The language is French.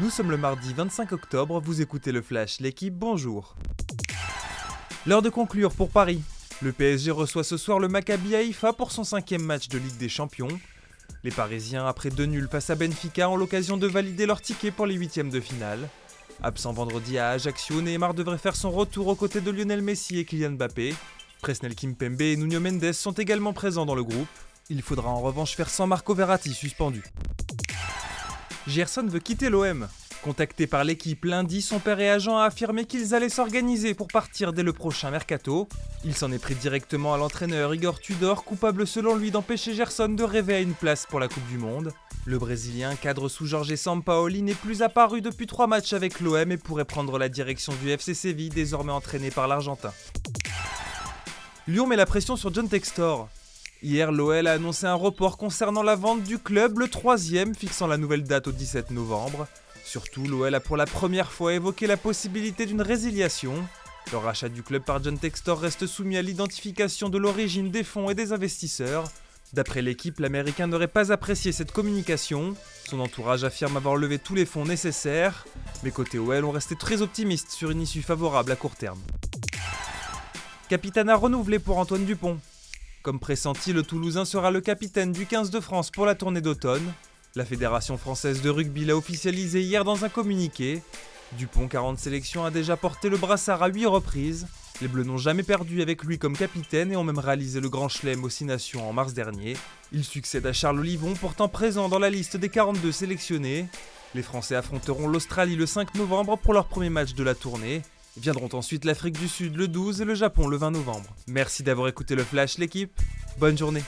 Nous sommes le mardi 25 octobre, vous écoutez le Flash, l'équipe, bonjour. L'heure de conclure pour Paris. Le PSG reçoit ce soir le Maccabi Haïfa pour son cinquième match de Ligue des Champions. Les Parisiens, après deux nuls, passent à Benfica, ont l'occasion de valider leur ticket pour les huitièmes de finale. Absent vendredi à Ajaccio, Neymar devrait faire son retour aux côtés de Lionel Messi et Kylian Mbappé. Presnel Kimpembe et Nuno Mendes sont également présents dans le groupe. Il faudra en revanche faire sans Marco Verratti suspendu. Gerson veut quitter l'OM. Contacté par l'équipe lundi, son père et agent a affirmé qu'ils allaient s'organiser pour partir dès le prochain mercato. Il s'en est pris directement à l'entraîneur Igor Tudor, coupable selon lui d'empêcher Gerson de rêver à une place pour la Coupe du Monde. Le Brésilien, cadre sous Jorge Sampaoli, n'est plus apparu depuis trois matchs avec l'OM et pourrait prendre la direction du FC Séville, désormais entraîné par l'Argentin. Lyon met la pression sur John Textor. Hier, l'OL a annoncé un report concernant la vente du club, le troisième, fixant la nouvelle date au 17 novembre. Surtout, l'OL a pour la première fois évoqué la possibilité d'une résiliation. Le rachat du club par John Textor reste soumis à l'identification de l'origine des fonds et des investisseurs. D'après l'équipe, l'Américain n'aurait pas apprécié cette communication. Son entourage affirme avoir levé tous les fonds nécessaires. Mais côté OL, on restait très optimiste sur une issue favorable à court terme. Capitana renouvelé pour Antoine Dupont. Comme pressenti, le Toulousain sera le capitaine du 15 de France pour la tournée d'automne. La Fédération française de rugby l'a officialisé hier dans un communiqué. Dupont, 40 sélections, a déjà porté le brassard à 8 reprises. Les Bleus n'ont jamais perdu avec lui comme capitaine et ont même réalisé le Grand Chelem aux 6 Nations en mars dernier. Il succède à Charles Olivon, pourtant présent dans la liste des 42 sélectionnés. Les Français affronteront l'Australie le 5 novembre pour leur premier match de la tournée. Viendront ensuite l'Afrique du Sud le 12 et le Japon le 20 novembre. Merci d'avoir écouté le Flash l'équipe. Bonne journée.